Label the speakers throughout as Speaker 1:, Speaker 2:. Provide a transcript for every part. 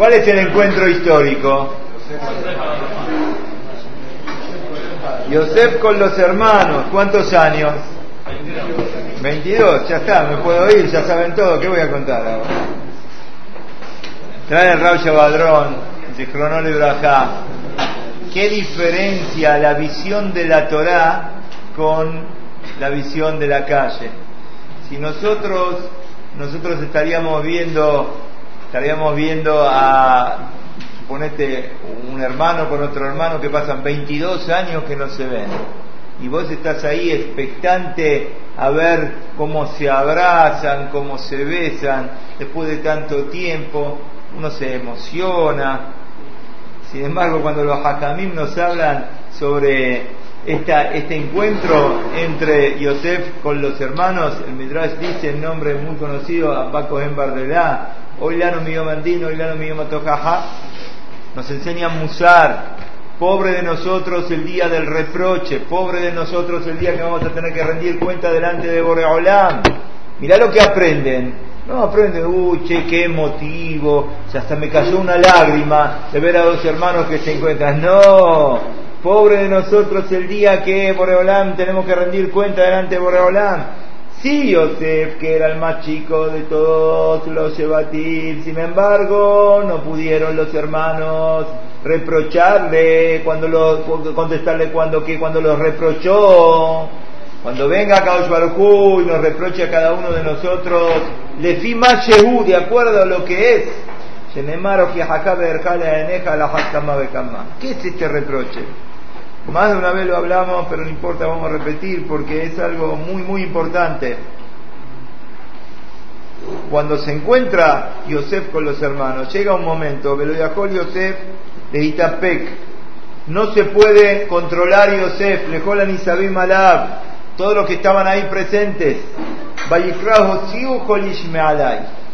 Speaker 1: ¿Cuál es el encuentro histórico? Yosef con los hermanos, ¿cuántos años? 22, ya está, me puedo ir, ya saben todo, ¿qué voy a contar ahora? Trae el Raúl Badrón, de Ibrahá. ¿Qué diferencia la visión de la Torá con la visión de la calle? Si nosotros, nosotros estaríamos viendo, estaríamos viendo a, suponete, un hermano con otro hermano que pasan 22 años que no se ven y vos estás ahí expectante a ver cómo se abrazan, cómo se besan después de tanto tiempo, uno se emociona. Sin embargo, cuando los hakamim nos hablan sobre esta, este encuentro entre Yosef con los hermanos, el Midrash dice el nombre muy conocido, Abaco en Bardelá, Oilano Miyomandino, Oilano Miyomatojaja, nos enseña a musar, Pobre de nosotros el día del reproche, pobre de nosotros el día que vamos a tener que rendir cuenta delante de Boreolam. Mirá lo que aprenden. No aprenden, uy, che, qué emotivo, o hasta me cayó una lágrima de ver a dos hermanos que se encuentran. No, pobre de nosotros el día que Boreolam tenemos que rendir cuenta delante de Boreolam. Sí, Yosef, que era el más chico de todos los Shebatim, sin embargo, no pudieron los hermanos reprocharle cuando lo, contestarle cuando que cuando los reprochó. Cuando venga Kaush Baruj y nos reproche a cada uno de nosotros, le fi más de acuerdo a lo que es. ¿Qué es este reproche? Más de una vez lo hablamos, pero no importa, vamos a repetir porque es algo muy, muy importante. Cuando se encuentra Yosef con los hermanos, llega un momento, Beloyahol Yosef de Itapek, no se puede controlar Yosef, Lejolan Isabim Alab, todos los que estaban ahí presentes,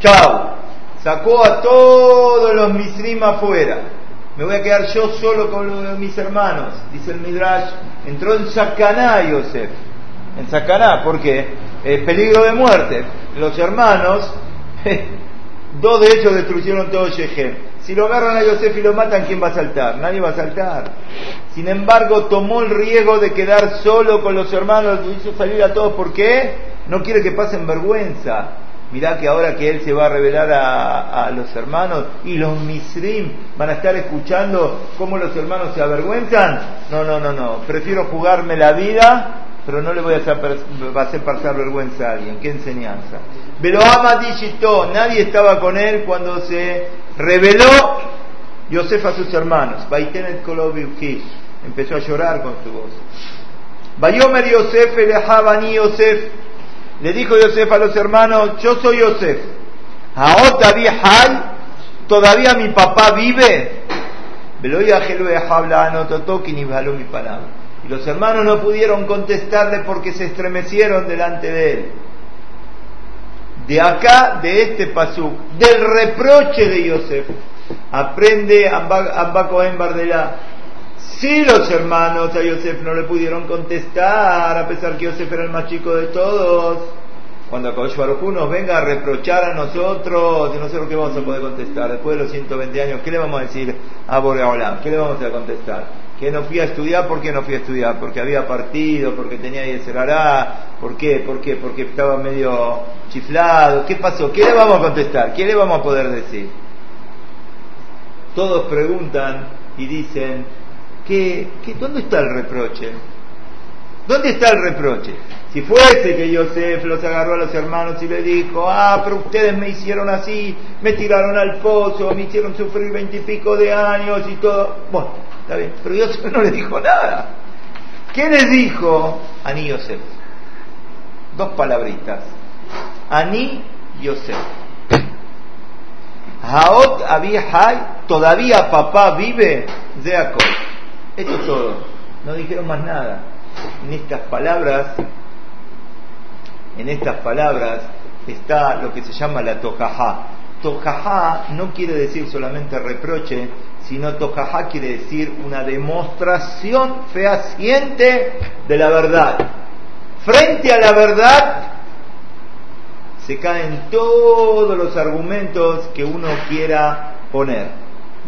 Speaker 1: Chao, sacó a todos los Misrim afuera me voy a quedar yo solo con mis hermanos, dice el Midrash, entró en Sacaná Yosef, en Sacaná, ¿por qué? peligro de muerte. Los hermanos, dos de ellos destruyeron todo Shechem. Si lo agarran a Yosef y lo matan, ¿quién va a saltar? Nadie va a saltar. Sin embargo, tomó el riesgo de quedar solo con los hermanos, lo hizo salir a todos. ¿Por qué? No quiere que pasen vergüenza. Mirá que ahora que él se va a revelar a, los hermanos y los misrim van a estar escuchando cómo los hermanos se avergüenzan. No, no, no, no. Prefiero jugarme la vida, pero no le voy a hacer, va a hacer pasar vergüenza a alguien. Qué enseñanza. Pero ama digitó, nadie estaba con él cuando se reveló Yosef a sus hermanos. Empezó a llorar con su voz. Bayomer Yosef, ni Yosef. Le dijo Yosef a los hermanos, yo soy Yosef. todavía mi papá vive. Y los hermanos no pudieron contestarle porque se estremecieron delante de él. De acá, de este pasuk, del reproche de Yosef, aprende Abba Cohen Bardela si los hermanos a Yosef no le pudieron contestar, a pesar que Yosef era el más chico de todos, cuando Kosh nos venga a reprochar a nosotros, y nosotros qué vamos a poder contestar, después de los 120 años, ¿qué le vamos a decir a Boreolam? ¿Qué le vamos a contestar? Que no fui a estudiar, ¿por qué no fui a estudiar? Porque había partido, porque tenía Yeserará, ¿por qué? ¿Por qué? Porque estaba medio chiflado, ¿qué pasó? ¿Qué le vamos a contestar? ¿Qué le vamos a poder decir? Todos preguntan y dicen, que, ¿dónde está el reproche? ¿Dónde está el reproche? Si fuese que Yosef los agarró a los hermanos y le dijo, ah, pero ustedes me hicieron así, me tiraron al pozo, me hicieron sufrir veintipico de años y todo. Bueno, está bien, pero Yosef no le dijo nada. ¿Qué le dijo Ani Yosef? Dos palabritas. Ani Yosef. Haot Abihai, todavía papá vive de Jacob. Esto es todo. No dijeron más nada. En estas palabras, en estas palabras está lo que se llama la tojajá. Tojajá no quiere decir solamente reproche, sino tojajá quiere decir una demostración fehaciente de la verdad. Frente a la verdad se caen todos los argumentos que uno quiera poner.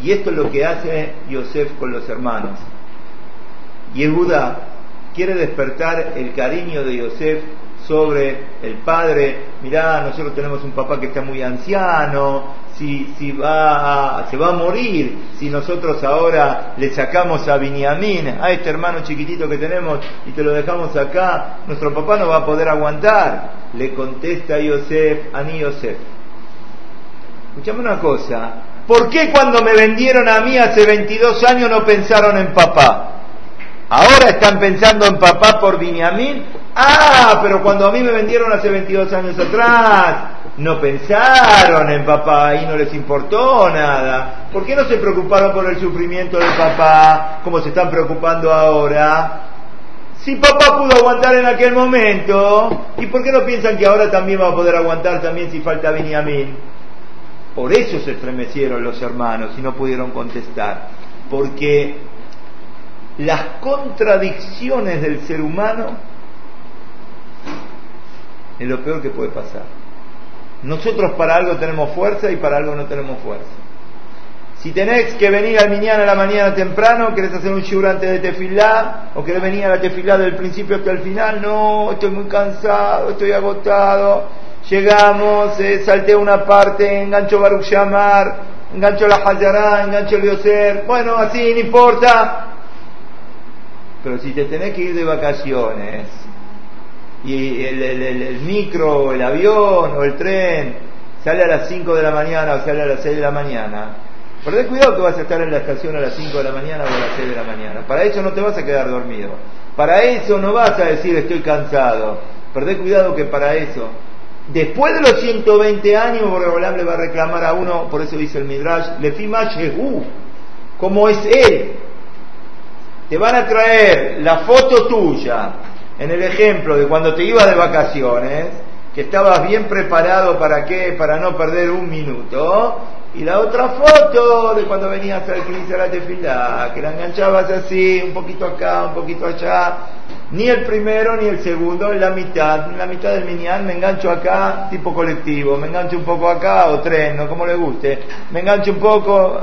Speaker 1: Y esto es lo que hace Yosef con los hermanos. Yehuda quiere despertar el cariño de Yosef sobre el padre. Mirá, nosotros tenemos un papá que está muy anciano, si, si va a, se va a morir, si nosotros ahora le sacamos a Binyamin, a este hermano chiquitito que tenemos, y te lo dejamos acá, nuestro papá no va a poder aguantar. Le contesta Yosef, a ni Yosef. Escuchame una cosa, ¿por qué cuando me vendieron a mí hace 22 años no pensaron en papá? Ahora están pensando en papá por Binyamin. Ah, pero cuando a mí me vendieron hace 22 años atrás, no pensaron en papá y no les importó nada. ¿Por qué no se preocuparon por el sufrimiento del papá como se están preocupando ahora? Si papá pudo aguantar en aquel momento, ¿y por qué no piensan que ahora también va a poder aguantar también si falta Binyamin? Por eso se estremecieron los hermanos y no pudieron contestar. Porque las contradicciones del ser humano es lo peor que puede pasar. Nosotros para algo tenemos fuerza y para algo no tenemos fuerza. Si tenés que venir al mañana a la mañana temprano, querés hacer un shiur antes de tefilá, o querés venir a la tefilá del principio hasta el final, no, estoy muy cansado, estoy agotado, llegamos, eh, salté una parte, engancho Baruch Shamar, engancho la Hayará, engancho el Yoser, bueno, así, no importa, pero si te tenés que ir de vacaciones y el, micro, el avión o el tren sale a las 5 de la mañana o sale a las 6 de la mañana, perdés cuidado que vas a estar en la estación a las 5 de la mañana o a las 6 de la mañana. Para eso no te vas a quedar dormido. Para eso no vas a decir estoy cansado. Perdés cuidado que para eso Después de los 120 años, Boreolam le va a reclamar a uno, por eso dice el Midrash, Lefima Shehu, como es él, te van a traer la foto tuya, en el ejemplo de cuando te ibas de vacaciones, que estabas bien preparado para qué, para no perder un minuto, y la otra foto de cuando venías al Cristo a la tefilá, que la enganchabas así, un poquito acá, un poquito allá, ni el primero ni el segundo, en la mitad, en la mitad del minián me engancho acá, tipo colectivo, me engancho un poco acá, o tren, no como le guste, me engancho un poco,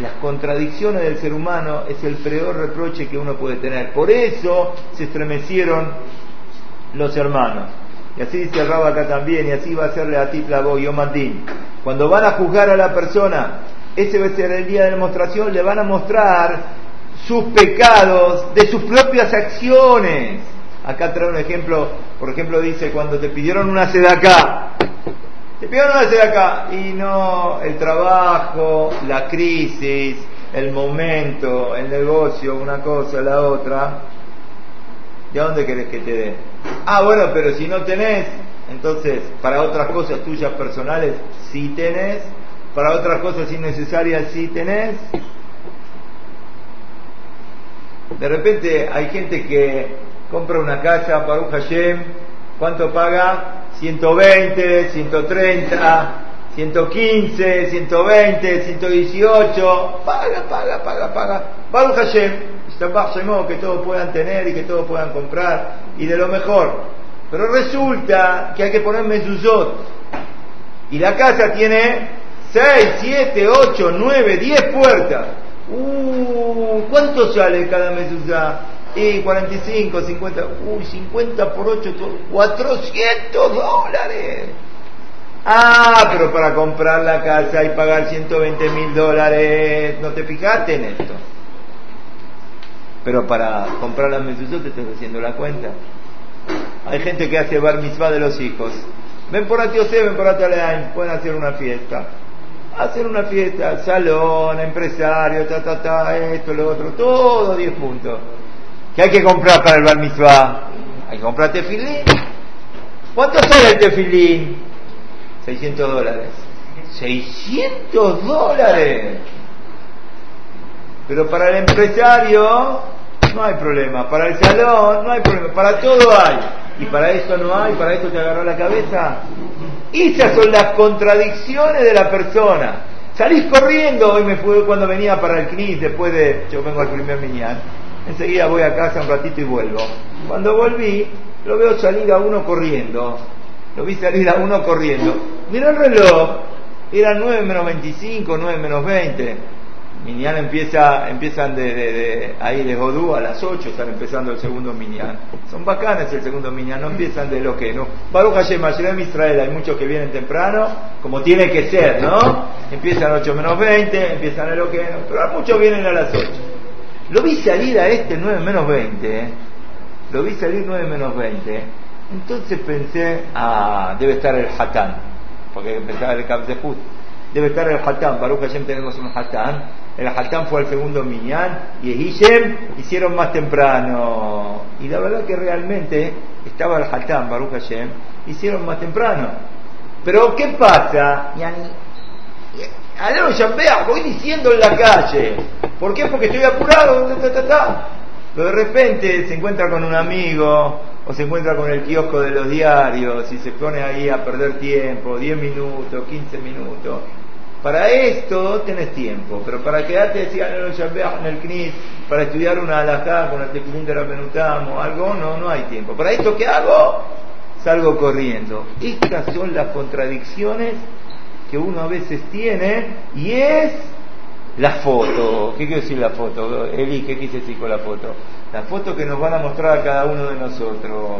Speaker 1: las contradicciones del ser humano es el peor reproche que uno puede tener. Por eso se estremecieron los hermanos. Y así dice el acá también, y así va a serle a Titla y Omandín. Cuando van a juzgar a la persona, ese va a ser el día de demostración, le van a mostrar sus pecados de sus propias acciones. Acá trae un ejemplo, por ejemplo dice, cuando te pidieron una acá te pidieron una acá y no el trabajo, la crisis, el momento, el negocio, una cosa, la otra. ¿De dónde querés que te dé? Ah, bueno, pero si no tenés, entonces para otras cosas tuyas personales sí tenés, para otras cosas innecesarias sí tenés. De repente hay gente que compra una casa para un Hashem, ¿cuánto paga? 120, 130, 115, 120, 118, paga, paga, paga, paga. Baruch Hashem, que todos puedan tener y que todos puedan comprar y de lo mejor. Pero resulta que hay que poner mezuzot. Y la casa tiene 6, 7, 8, 9, 10 puertas. Uh, ¿cuánto sale cada mezuzá? Y 45, 50, uy, 50 por 8, 400 dólares. Ah, pero para comprar la casa y pagar 120 mil dólares, ¿no te fijaste en esto? Pero para comprar la mesuzot te estás haciendo la cuenta. Hay gente que hace bar de los hijos. Ven por Atiosé, ven por Ataleain, pueden hacer una fiesta. Hacer una fiesta, salón, empresario, ta, ta, ta, esto, lo otro, todo 10 puntos. ¿Qué hay que comprar para el bar mitzvah? Hay que comprar tefilín. ¿Cuánto sale el tefilín? 600 dólares. 600 dólares. Pero para el empresario no hay problema. Para el salón no hay problema. Para todo hay. Y para eso no hay. Para eso te agarró la cabeza. Esas son las contradicciones de la persona. Salís corriendo. Hoy me fue cuando venía para el CNIS después de. Yo vengo al primer minián enseguida voy a casa un ratito y vuelvo. Cuando volví, lo veo salir a uno corriendo. Lo vi salir a uno corriendo. Mira el reloj, Eran 9 menos 25, 9 menos 20. Minyan empieza, empiezan de, ahí de Godú a las 8, están empezando el segundo Minyan. Son bacanas el segundo Minyan, no empiezan de lo que no. Baruch Hashem, en Israel hay muchos que vienen temprano, como tiene que ser, ¿no? Empiezan 8 menos 20, empiezan a lo que no, pero muchos vienen a las 8. Lo vi salir a este 9 menos 20, ¿eh? lo vi salir 9 menos 20. Entonces pensé, ah, debe estar el Hatán, porque empezaba el Cap de Debe estar el Hatán, Baruch Hashem tenemos un Hatán. El Hatán fue al segundo Minyan y el Hishem hicieron más temprano. Y la verdad que realmente estaba el Hatán, Baruch Hashem, hicieron más temprano. Pero ¿qué pasa? vea, voy diciendo en la calle. ¿Por qué? Porque estoy apurado. Pero de repente se encuentra con un amigo o se encuentra con el kiosco de los diarios y se pone ahí a perder tiempo, 10 minutos, 15 minutos. Para esto tenés tiempo, pero para quedarte decía en el CNIS, para estudiar una alajá con el tequilín de o algo, no, no hay tiempo. Para esto, ¿qué hago? Salgo corriendo. Estas son las contradicciones que uno a veces tiene y es la foto. ¿Qué quiere decir la foto? Eli, ¿qué quise decir con la foto? La foto que nos van a mostrar a cada uno de nosotros.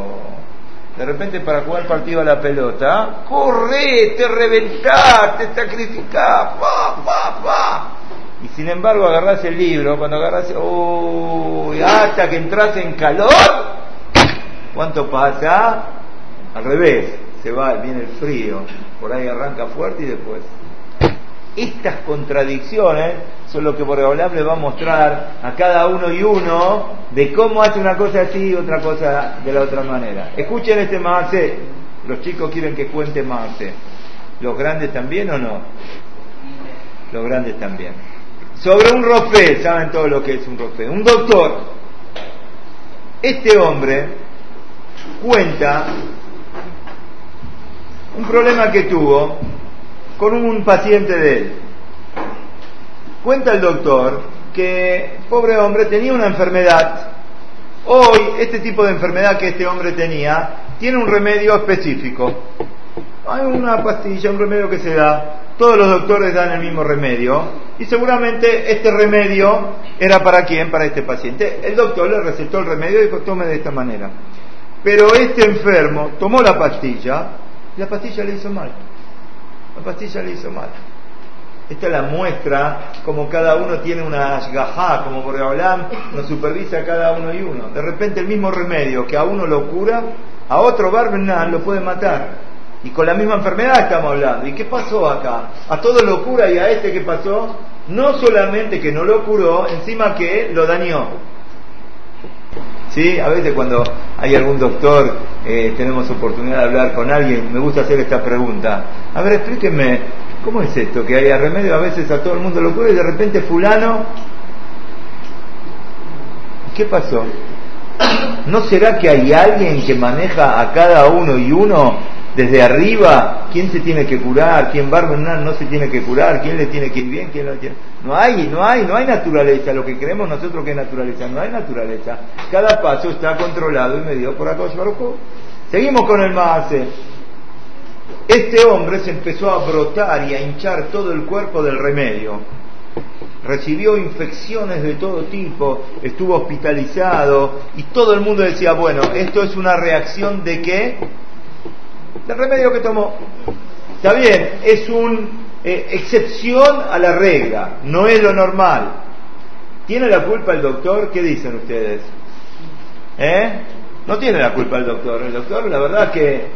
Speaker 1: De repente para jugar partido a la pelota, corre, te reventás, te sacrificás, pa, pa, pa. Y sin embargo agarrás el libro, cuando agarrás, uy, hasta que entras en calor, ¿cuánto pasa? Al revés, se va, viene el frío, por ahí arranca fuerte y después. Estas contradicciones son lo que Boreolam le va a mostrar a cada uno y uno de cómo hace una cosa así y otra cosa de la otra manera. Escuchen este Maase, los chicos quieren que cuente Maase. ¿Los grandes también o no? Los grandes también. Sobre un rofe, saben todo lo que es un rofe. Un doctor. Este hombre cuenta un problema que tuvo con un paciente de él. Cuenta el doctor que, pobre hombre, tenía una enfermedad. Hoy, este tipo de enfermedad que este hombre tenía, tiene un remedio específico. Hay una pastilla, un remedio que se da. Todos los doctores dan el mismo remedio. Y seguramente este remedio era para quién? Para este paciente. El doctor le recetó el remedio y dijo, tome de esta manera. Pero este enfermo tomó la pastilla y la pastilla le hizo mal. La pastilla le hizo mal. Esta es la muestra como cada uno tiene una ashgajá, como Boreolam nos supervisa a cada uno y uno. De repente el mismo remedio que a uno lo cura, a otro Barbenan lo puede matar. Y con la misma enfermedad estamos hablando. ¿Y qué pasó acá? A todo lo cura y a este que pasó, no solamente que no lo curó, encima que lo dañó. ¿Sí? A veces cuando hay algún doctor, eh, tenemos oportunidad de hablar con alguien, me gusta hacer esta pregunta. A ver, explíqueme, ¿Cómo es esto? Que haya remedio a veces a todo el mundo lo cura y de repente fulano... ¿Qué pasó? ¿No será que hay alguien que maneja a cada uno y uno desde arriba quién se tiene que curar, quién va no se tiene que curar, quién le tiene que ir bien, quién no tiene... No hay, no hay, no hay naturaleza, lo que creemos nosotros que es naturaleza, no hay naturaleza. Cada paso está controlado y medido por Akash Seguimos con el Maase. Este hombre se empezó a brotar y a hinchar todo el cuerpo del remedio. Recibió infecciones de todo tipo, estuvo hospitalizado y todo el mundo decía, bueno, esto es una reacción de qué? Del remedio que tomó. Está bien, es una eh, excepción a la regla, no es lo normal. ¿Tiene la culpa el doctor? ¿Qué dicen ustedes? ¿Eh? No tiene la culpa el doctor. El doctor, la verdad que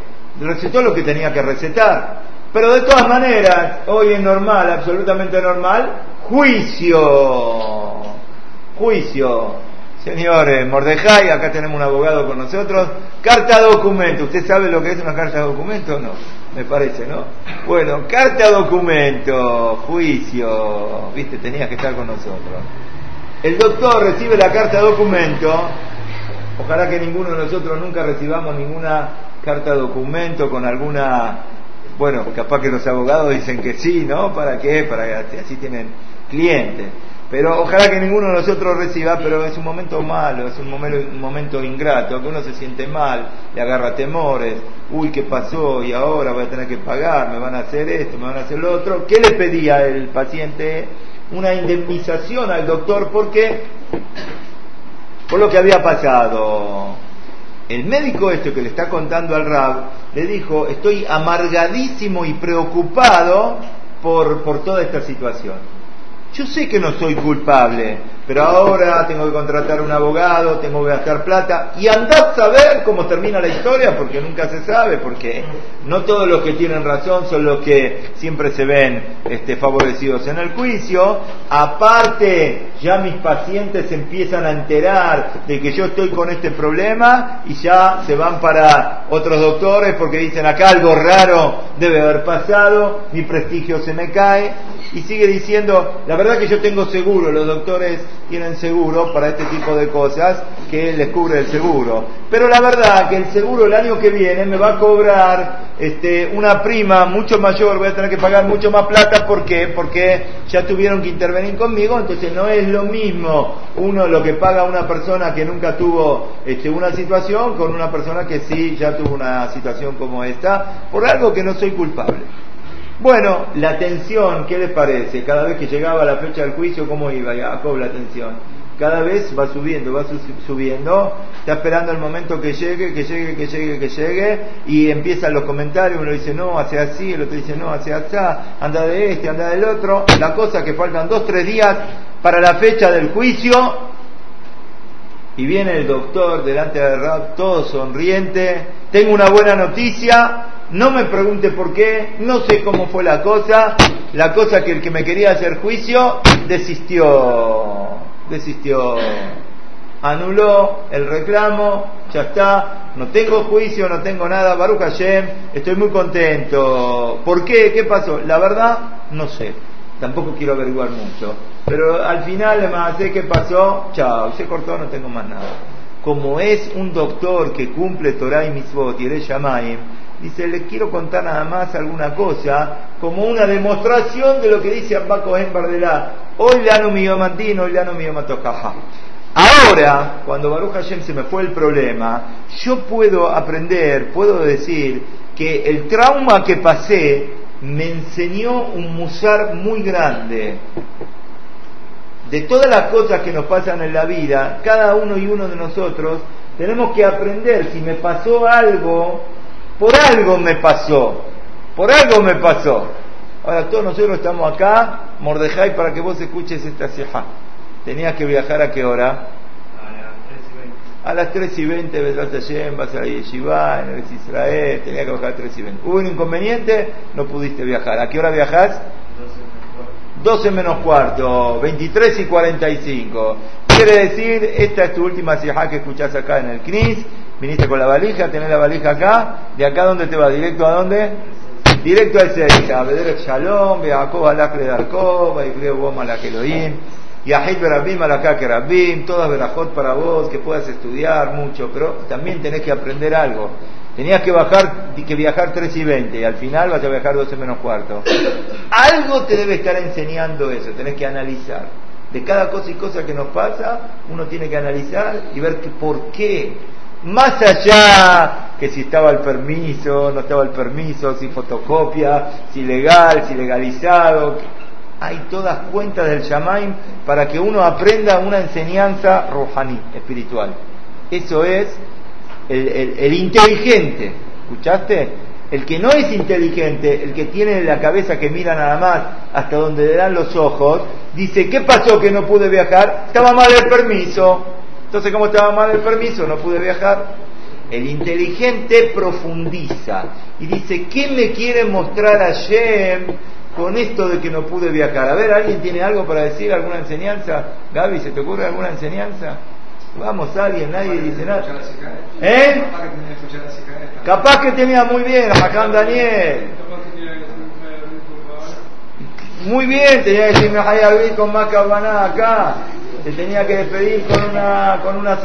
Speaker 1: recetó lo que tenía que recetar. Pero de todas maneras, hoy es normal, absolutamente normal, juicio. Juicio. Señores, Mordejai, acá tenemos un abogado con nosotros. Carta documento. ¿Usted sabe lo que es una carta documento? No, me parece, ¿no? Bueno, carta documento, juicio. Viste, tenía que estar con nosotros. El doctor recibe la carta documento. Ojalá que ninguno de nosotros nunca recibamos ninguna carta documento con alguna, bueno, capaz que los abogados dicen que sí, ¿no? ¿Para qué? Para que así tienen clientes. Pero ojalá que ninguno de nosotros reciba, pero es un momento malo, es un momento, ingrato, que uno se siente mal, le agarra temores, uy, ¿qué pasó? Y ahora voy a tener que pagar, me van a hacer esto, me van a hacer lo otro. ¿Qué le pedía el paciente? Una indemnización al doctor, ¿por qué? Por lo que había pasado. El médico este que le está contando al Rab le dijo, estoy amargadísimo y preocupado por, por toda esta situación. Yo sé que no soy culpable, pero ahora tengo que contratar un abogado, tengo que gastar plata y andad a saber cómo termina la historia porque nunca se sabe, porque no todos los que tienen razón son los que siempre se ven este, favorecidos en el juicio. Aparte, ya mis pacientes empiezan a enterar de que yo estoy con este problema y ya se van para otros doctores porque dicen acá algo raro debe haber pasado, mi prestigio se me cae y sigue diciendo, la verdad que yo tengo seguro, los doctores tienen seguro para este tipo de cosas que les cubre el seguro. Pero la verdad que el seguro el año que viene me va a cobrar este, una prima mucho mayor, voy a tener que pagar mucho más plata, ¿por qué? Porque ya tuvieron que intervenir conmigo, entonces no es lo mismo uno lo que paga una persona que nunca tuvo este, una situación con una persona que sí ya tuvo una situación como esta, por algo que no soy culpable. Bueno, la tensión, ¿qué les parece? Cada vez que llegaba la fecha del juicio, ¿cómo iba Jacob la tensión? Cada vez va subiendo, va subiendo, está esperando el momento que llegue, que llegue, que llegue, que llegue, y empiezan los comentarios, uno dice no, hace así, el otro dice no, hace así, anda de este, anda del otro. La cosa que faltan dos, tres días para la fecha del juicio, y viene el doctor delante del rap, todo sonriente, tengo una buena noticia, no me pregunte por qué, no sé cómo fue la cosa. La cosa que el que me quería hacer juicio desistió, desistió, anuló el reclamo, ya está, no tengo juicio, no tengo nada, Baruch Hashem, estoy muy contento. ¿Por qué? ¿Qué pasó? La verdad, no sé, tampoco quiero averiguar mucho. Pero al final, además, sé qué pasó, chao, se cortó, no tengo más nada. Como es un doctor que cumple Torah y Mitzvot y el dice, les quiero contar nada más alguna cosa, como una demostración de lo que dice Abba Cohen Bardelá. Hoy le mi yomatino, hoy le mi yomatocaja. Ahora, cuando Baruch Hashem se me fue el problema, yo puedo aprender, puedo decir que el trauma que pasé me enseñó un musar muy grande. De todas las cosas que nos pasan en la vida, cada uno y uno de nosotros tenemos que aprender si me pasó algo por algo me pasó, por algo me pasó. Ahora todos nosotros estamos acá, Mordejai, para que vos escuches esta ceja. Tenías que viajar a qué hora? A las 3 y 20 vendrás a vas a Yeshiva, en el Israel, tenías que bajar a las 3 y 20. Hubo un inconveniente, no pudiste viajar. ¿A qué hora viajás? 12 menos cuarto, 23 y 45. Quiere decir, esta es tu última sijá que escuchás acá en el CNIS viniste con la valija, tenés la valija acá, de acá dónde te va, directo a dónde? Directo al Seisha, Beder Shalom, Beakob Alakre Darkov, Aibreo Boma la Keloim, Yahid Berabim Alakak Rabim, todas verajot para vos, que puedas estudiar mucho, pero también tenés que aprender algo. Tenías que bajar, que viajar 3 y 20 y al final vas a viajar 12 menos cuarto. Algo te debe estar enseñando eso, tenés que analizar. De cada cosa y cosa que nos pasa, uno tiene que analizar y ver que por qué más allá que si estaba el permiso, no estaba el permiso, si fotocopia, si legal, si legalizado, hay todas cuentas del Shamaim para que uno aprenda una enseñanza rojaní, espiritual. Eso es el, el, inteligente, ¿escuchaste? El que no es inteligente, el que tiene la cabeza que mira nada más hasta donde le dan los ojos, dice, ¿qué pasó que no pude viajar? Estaba mal el permiso. Entonces, como estaba mal el permiso, no pude viajar. El inteligente profundiza y dice, ¿qué me quiere mostrar Hashem con esto de que no pude viajar? A ver, ¿alguien tiene algo para decir, alguna enseñanza? Gaby, ¿se te ocurre alguna enseñanza? Vamos, alguien, nadie dice nada. ¿Eh? Capaz que tenía muy bien, a Daniel. Muy bien, tenía que decirme Hayabit con más cabaná acá te tenía que despedir con una, con una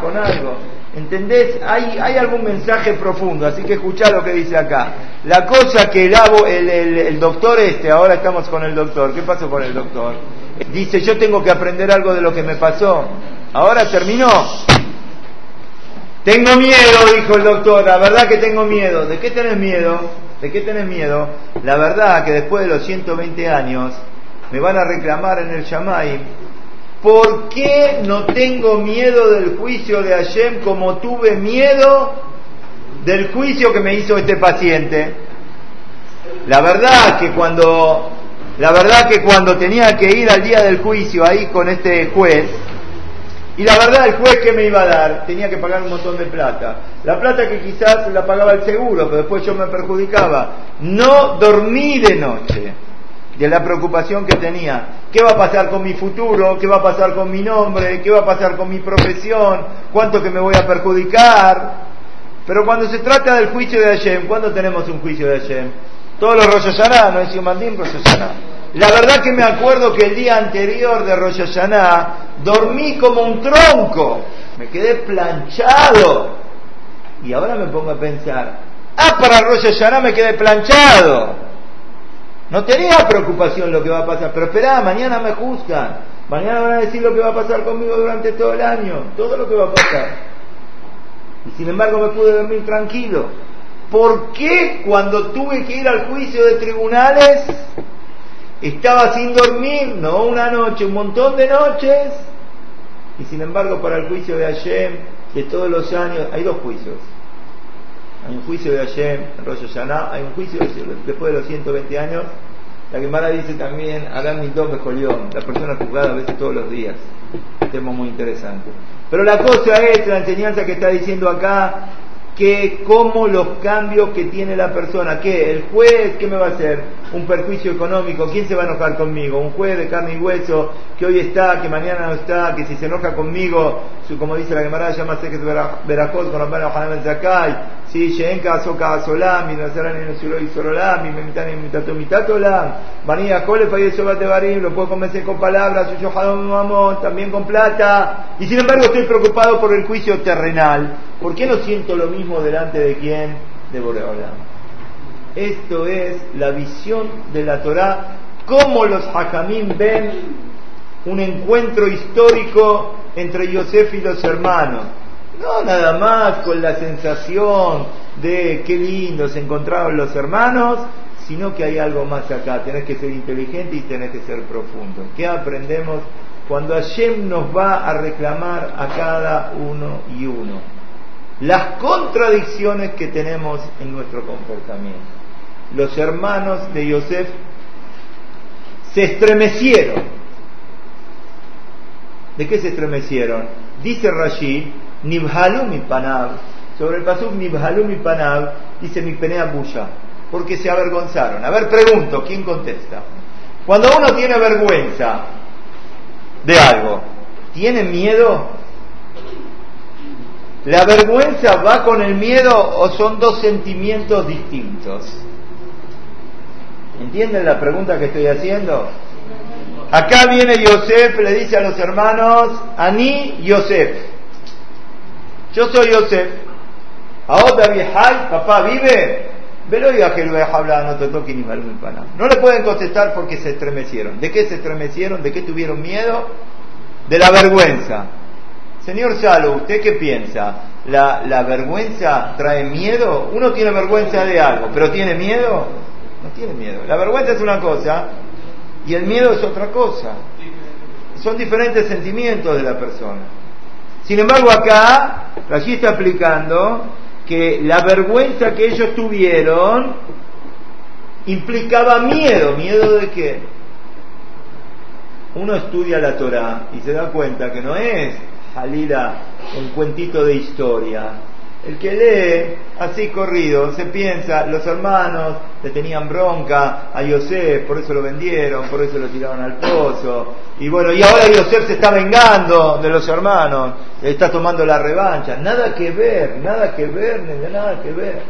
Speaker 1: con algo. ¿Entendés? Hay, hay algún mensaje profundo, así que escuchá lo que dice acá. La cosa que el, el, el, el doctor este, ahora estamos con el doctor, ¿qué pasó con el doctor? dice, yo tengo que aprender algo de lo que me pasó. Ahora terminó. Tengo miedo, dijo el doctor, la verdad que tengo miedo. ¿De qué tenés miedo? ¿De qué tenés miedo? La verdad que después de los 120 años me van a reclamar en el Yamai. ¿Por qué no tengo miedo del juicio de Hashem como tuve miedo del juicio que me hizo este paciente? La verdad que cuando la verdad que cuando tenía que ir al día del juicio ahí con este juez, y la verdad el juez que me iba a dar tenía que pagar un montón de plata. La plata que quizás la pagaba el seguro, pero después yo me perjudicaba. No dormí de noche de la preocupación que tenía. ¿Qué va a pasar con mi futuro? ¿Qué va a pasar con mi nombre? ¿Qué va a pasar con mi profesión? ¿Cuánto que me voy a perjudicar? Pero cuando se trata del juicio de Hashem, ¿cuándo tenemos un juicio de Hashem? Todos los Rosh Hashanah, no es Yomandim, Rosh Hashanah. La verdad que me acuerdo que el día anterior de Rosh Hashanah dormí como un tronco, me quedé planchado. Y ahora me pongo a pensar, ah, para Rosh Hashanah me quedé planchado. No tenía preocupación lo que va a pasar, pero esperá, mañana me juzgan. Mañana van a decir lo que va a pasar conmigo durante todo el año, todo lo que va a pasar. Y sin embargo me pude dormir tranquilo. ¿Por qué cuando tuve que ir al juicio de tribunales estaba sin dormir? No una noche, un montón de noches. Y sin embargo para el juicio de Hashem, de todos los años, hay dos juicios. Hay un juicio de Hashem, en Rosh Hashanah, hay un juicio después de los 120 años. La Gemara dice también, Adam Nidom Bejolión, la persona juzgada a veces todos los días. Un tema muy interesante. Pero la cosa es, la enseñanza que está diciendo acá, que como los cambios que tiene la persona, que el juez, ¿qué me va a hacer? Un perjuicio económico, ¿quién se va a enojar conmigo? Un juez de carne y hueso que hoy está, que mañana no está, que si se enoja conmigo, su, como dice la Gemara, llama que es con Rabbana Hanan Zakai, si Shenka Soka Solami, Nazarani Nusuloi Sorolami, Memitani Mitato Mitatolam, Vanilla Cole Fayeso Batebarim, lo puedo convencer con palabras, Suyo Hadom Mamón, también con plata, y sin embargo estoy preocupado por el juicio terrenal. ¿Por qué no siento lo mismo delante de quién? De Boreolam. Esto es la visión de la Torah, cómo los Hakamim ven un encuentro histórico entre Yosef y los hermanos. No nada más con la sensación de qué lindo se encontraron los hermanos, sino que hay algo más acá. Tenés que ser inteligente y tenés que ser profundo. ¿Qué aprendemos cuando Hashem nos va a reclamar a cada uno y uno? Las contradicciones que tenemos en nuestro comportamiento. Los hermanos de Yosef se estremecieron. ¿De qué se estremecieron? Dice Rashi, Nibhalum mi panav, sobre el pasuk Nibhalum mi panav, dice mi penea porque se avergonzaron. A ver, pregunto, ¿quién contesta? Cuando uno tiene vergüenza de algo, ¿tiene miedo? ¿La vergüenza va con el miedo o son dos sentimientos distintos? ¿Entienden la pregunta que estoy haciendo? Acá viene Yosef, le dice a los hermanos, Ani Yosef. Yo soy Yosef. Ahora viejal, papá vive. Velo y no te toque ni No le pueden contestar porque se estremecieron. ¿De qué se estremecieron? ¿De qué tuvieron miedo? De la vergüenza. Señor Salo, ¿usted qué piensa? ¿La, ¿La vergüenza trae miedo? Uno tiene vergüenza de algo, pero ¿tiene miedo? No tiene miedo. La vergüenza es una cosa y el miedo es otra cosa. Son diferentes sentimientos de la persona. Sin embargo, acá, allí está aplicando que la vergüenza que ellos tuvieron implicaba miedo. ¿Miedo de qué? Uno estudia la Torah y se da cuenta que no es Jalila, un cuentito de historia. El que lee así corrido se piensa, los hermanos le tenían bronca a Yosef, por eso lo vendieron, por eso lo tiraron al pozo. Y bueno, y ahora Yosef se está vengando de los hermanos, está tomando la revancha. Nada que ver, nada que ver, nada que ver.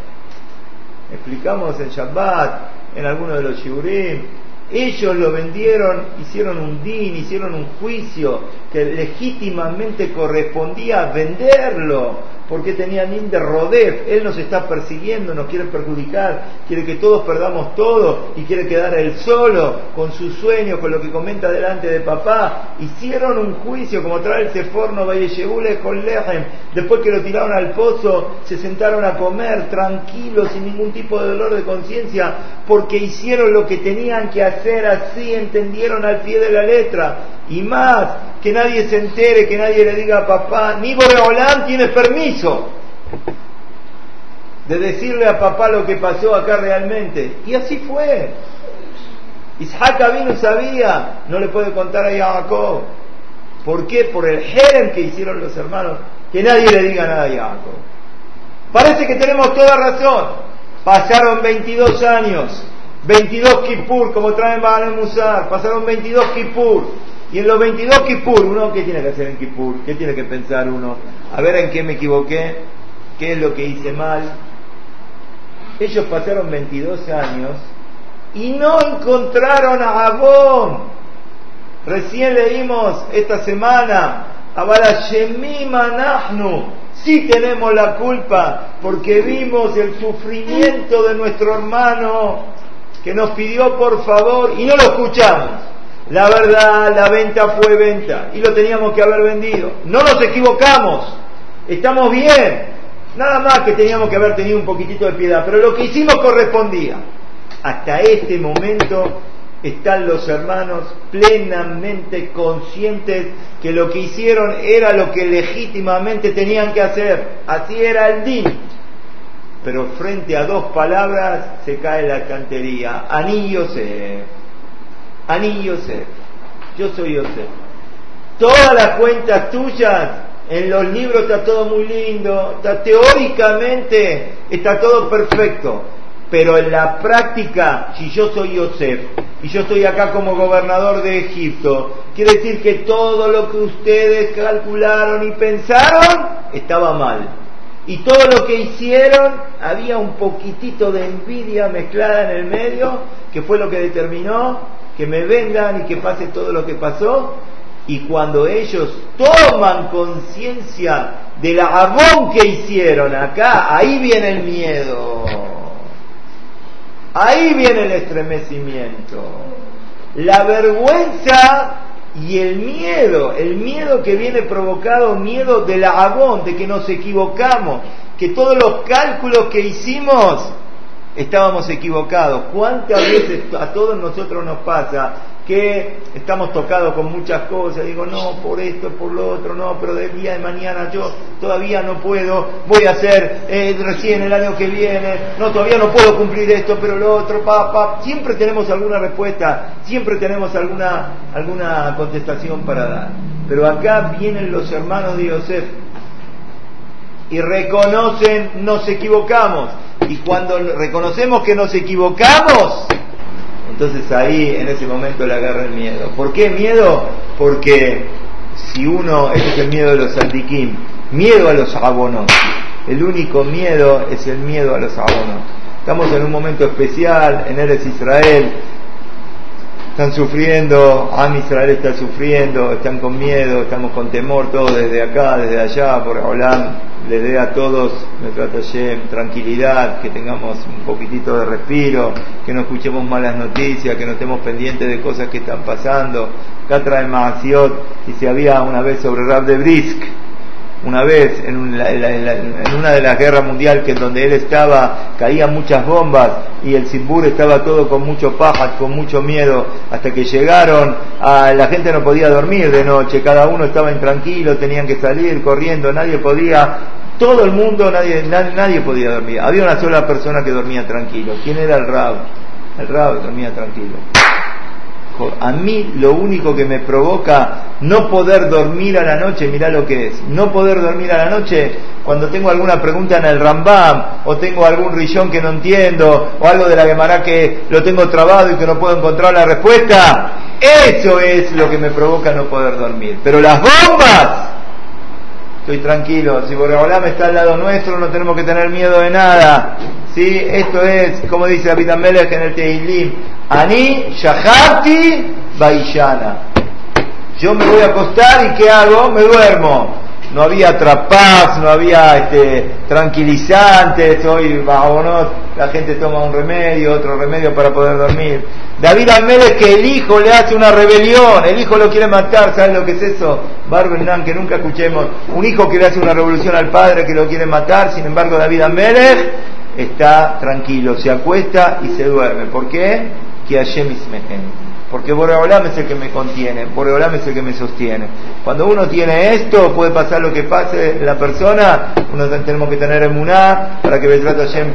Speaker 1: Explicamos en Shabbat, en alguno de los Shiurim, ellos lo vendieron, hicieron un din, hicieron un juicio que legítimamente correspondía venderlo, porque tenía Nin de Rodef. Él nos está persiguiendo, nos quiere perjudicar, quiere que todos perdamos todo y quiere quedar él solo con sus sueños, con lo que comenta delante de papá. Hicieron un juicio, como trae el Seforno Valleyegule con Lehem. Después que lo tiraron al pozo, se sentaron a comer tranquilos, sin ningún tipo de dolor de conciencia, porque hicieron lo que tenían que hacer así, entendieron al pie de la letra. Y más, que nadie se entere, que nadie le diga a papá, ni Boreolán tienes permiso de decirle a papá lo que pasó acá realmente. Y así fue. Isaac vino sabía, no le puede contar a Jacob. ¿Por qué? Por el jerem que hicieron los hermanos, que nadie le diga nada a Jacob. Parece que tenemos toda razón. Pasaron 22 años, 22 Kippur, como traen Baal Musar, pasaron 22 Kippur. Y en los 22 Kippur, uno, ¿qué tiene que hacer en Kippur? ¿Qué tiene que pensar uno? A ver en qué me equivoqué, qué es lo que hice mal. Ellos pasaron 22 años y no encontraron a Abón. Recién leímos esta semana, Manahnu, sí tenemos la culpa porque vimos el sufrimiento de nuestro hermano que nos pidió por favor y no lo escuchamos. La verdad, la venta fue venta y lo teníamos que haber vendido. No nos equivocamos, estamos bien. Nada más que teníamos que haber tenido un poquitito de piedad, pero lo que hicimos correspondía. Hasta este momento están los hermanos plenamente conscientes que lo que hicieron era lo que legítimamente tenían que hacer. Así era el din. Pero frente a dos palabras se cae la cantería. Anillo se Ani Yosef. Yo soy Yosef. Todas las cuentas tuyas en los libros está todo muy lindo, está, teóricamente está todo perfecto, pero en la práctica, si yo soy Yosef y yo estoy acá como gobernador de Egipto, quiere decir que todo lo que ustedes calcularon y pensaron estaba mal. Y todo lo que hicieron había un poquitito de envidia mezclada en el medio, que fue lo que determinó que me vengan y que pase todo lo que pasó. Y cuando ellos toman conciencia del abón que hicieron acá, ahí viene el miedo. Ahí viene el estremecimiento. La vergüenza y el miedo, el miedo que viene provocado, miedo del abón, de que nos equivocamos, que todos los cálculos que hicimos estábamos equivocados. ¿Cuántas veces a todos nosotros nos pasa que estamos tocados con muchas cosas? Digo, no, por esto, por lo otro, no, pero del día de mañana yo todavía no puedo, voy a hacer eh, recién el año que viene, no, todavía no puedo cumplir esto, pero lo otro, papá, siempre tenemos alguna respuesta, siempre tenemos alguna, alguna contestación para dar. Pero acá vienen los hermanos de Yosef y reconocen, nos equivocamos y cuando reconocemos que nos equivocamos, entonces ahí en ese momento le agarra el miedo. ¿Por qué miedo? Porque si uno, ese es el miedo de los saldiquín, miedo a los abonos. El único miedo es el miedo a los abonos. Estamos en un momento especial en Eres Israel, están sufriendo, Am Israel está sufriendo, están con miedo, estamos con temor, todos desde acá, desde allá, por Holanda, les dé a todos, nuestra tranquilidad, que tengamos un poquitito de respiro, que no escuchemos malas noticias, que no estemos pendientes de cosas que están pasando. Acá trae Maasiot, y si había una vez sobre Rab de Brisk, una vez en, una de las guerras mundiales que en donde él estaba caían muchas bombas y el Simbur estaba todo con mucho paja, con mucho miedo, hasta que llegaron, a, la gente no podía dormir de noche, cada uno estaba intranquilo, tenían que salir corriendo, nadie podía, todo el mundo, nadie, nadie, podía dormir. Había una sola persona que dormía tranquilo. ¿Quién era el Rab? El Rab dormía tranquilo. A mí lo único que me provoca no poder dormir a la noche, mira lo que es, no poder dormir a la noche cuando tengo alguna pregunta en el Rambam, o tengo algún rillón que no entiendo, o algo de la Gemara que lo tengo trabado y que no puedo encontrar la respuesta, eso es lo que me provoca no poder dormir. Pero las bombas, estoy tranquilo, si Boreolam está al lado nuestro no tenemos que tener miedo de nada. ¿Sí? Esto es, como dice David Amelech en el Teilim, Ani Shahati Baishana. Yo me voy a acostar y ¿qué hago? Me duermo. No había trapaz, no había este, tranquilizantes, hoy bajo la gente toma un remedio, otro remedio para poder dormir. David es que el hijo le hace una rebelión, el hijo lo quiere matar, ¿sabes lo que es eso? Barbenán, que nunca escuchemos, un hijo que le hace una revolución al padre que lo quiere matar, sin embargo David Amelech está tranquilo, se acuesta y se duerme. ¿Por qué? Que Hashem porque Boreolam es el que me contiene, Boreolam es el que me sostiene. Cuando uno tiene esto, puede pasar lo que pase la persona, uno tenemos que tener emuná para que Betrat Hashem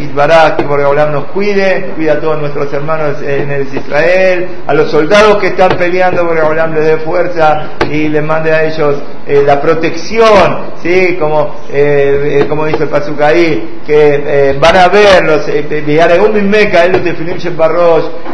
Speaker 1: Itbará, que Boreolam nos cuide, cuida a todos nuestros hermanos en el Israel, a los soldados que están peleando, Boreolam les dé fuerza y les mande a ellos eh, la protección, ¿sí? Como, eh, eh, como dice el ahí, que van a ver los,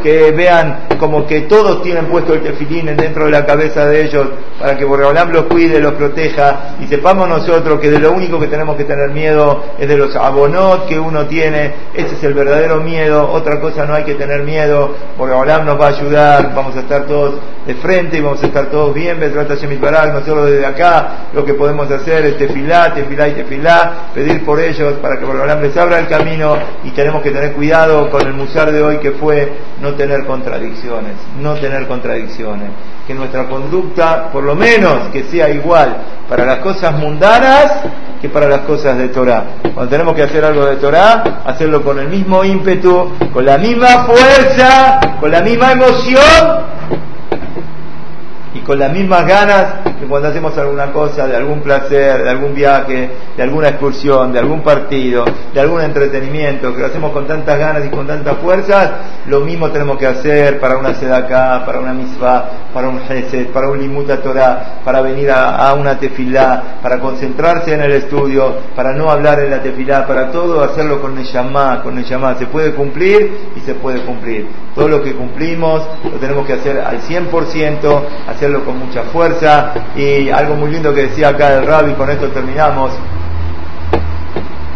Speaker 1: que vean como que todos tienen puesto el tefilín dentro de la cabeza de ellos para que Boreolam los cuide, los proteja y sepamos nosotros que de lo único que tenemos que tener miedo es de los abonot que uno tiene, ese es el verdadero miedo, otra cosa no hay que tener miedo, Boreolam nos va a ayudar, vamos a estar todos de frente y vamos a estar todos bien, nosotros desde acá lo que podemos hacer es tefilá, tefilá y tefilá, pedir por ellos para que Boreolam les abra el camino y tenemos que tener cuidado con el musar de hoy que fue no tener contradicción no tener contradicciones, que nuestra conducta, por lo menos, que sea igual para las cosas mundanas que para las cosas de Torah. Cuando tenemos que hacer algo de Torah, hacerlo con el mismo ímpetu, con la misma fuerza, con la misma emoción y con las mismas ganas que cuando hacemos alguna cosa, de algún placer, de algún viaje, de alguna excursión, de algún partido, de algún entretenimiento, que lo hacemos con tantas ganas y con tantas fuerzas, lo mismo tenemos que hacer para una sedacá, para una misva, para un gesed, para un limuta Torah, para venir a, una tefilá, para concentrarse en el estudio, para no hablar en la tefilá, para todo hacerlo con Neyamá, con Neyamá. Se puede cumplir y se puede cumplir. Todo lo que cumplimos lo tenemos que hacer al 100%, hacerlo con mucha fuerza y algo muy lindo que decía acá el rabbi, con esto terminamos.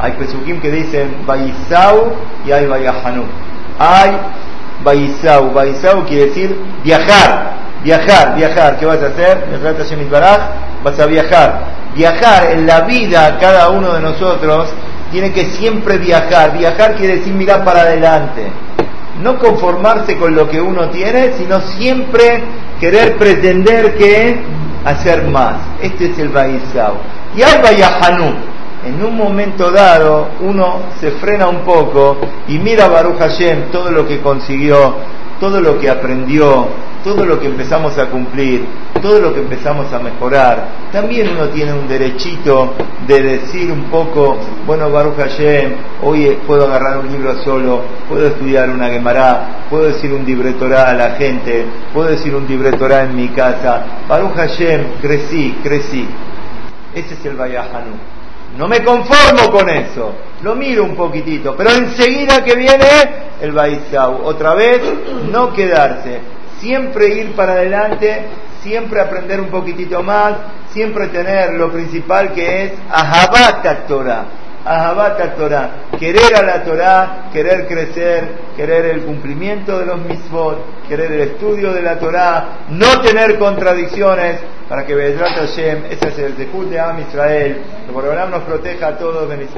Speaker 1: Hay pesukim que dicen Baisau y hay Bayahanu. Hay Baisau. Baisau quiere decir viajar, viajar, viajar. ¿Qué vas a hacer? Vas a viajar. Viajar en la vida, cada uno de nosotros tiene que siempre viajar. Viajar quiere decir mirar para adelante no conformarse con lo que uno tiene, sino siempre querer pretender que hacer más. Este es el Baisao. Y hay Bayahanu. En un momento dado uno se frena un poco y mira a Baruch Hashem todo lo que consiguió, todo lo que aprendió, todo lo que empezamos a cumplir, todo lo que empezamos a mejorar, también uno tiene un derechito de decir un poco, bueno, Baruch Hashem, hoy puedo agarrar un libro solo, puedo estudiar una Gemara, puedo decir un libretorá a la gente, puedo decir un libretorá en mi casa. Baruch Hashem, crecí, crecí. Ese es el Bayahanu. No me conformo con eso, lo miro un poquitito, pero enseguida que viene el Baisau, otra vez no quedarse, siempre ir para adelante, siempre aprender un poquitito más, siempre tener lo principal que es Ahabat Torah. Ahabat Torah, querer a la Torah, querer crecer, querer el cumplimiento de los mitzvot, querer el estudio de la Torah, no tener contradicciones, para que Bedrat Hashem, ese es el Zehut de Am Israel, que por nos proteja a todos, Ben y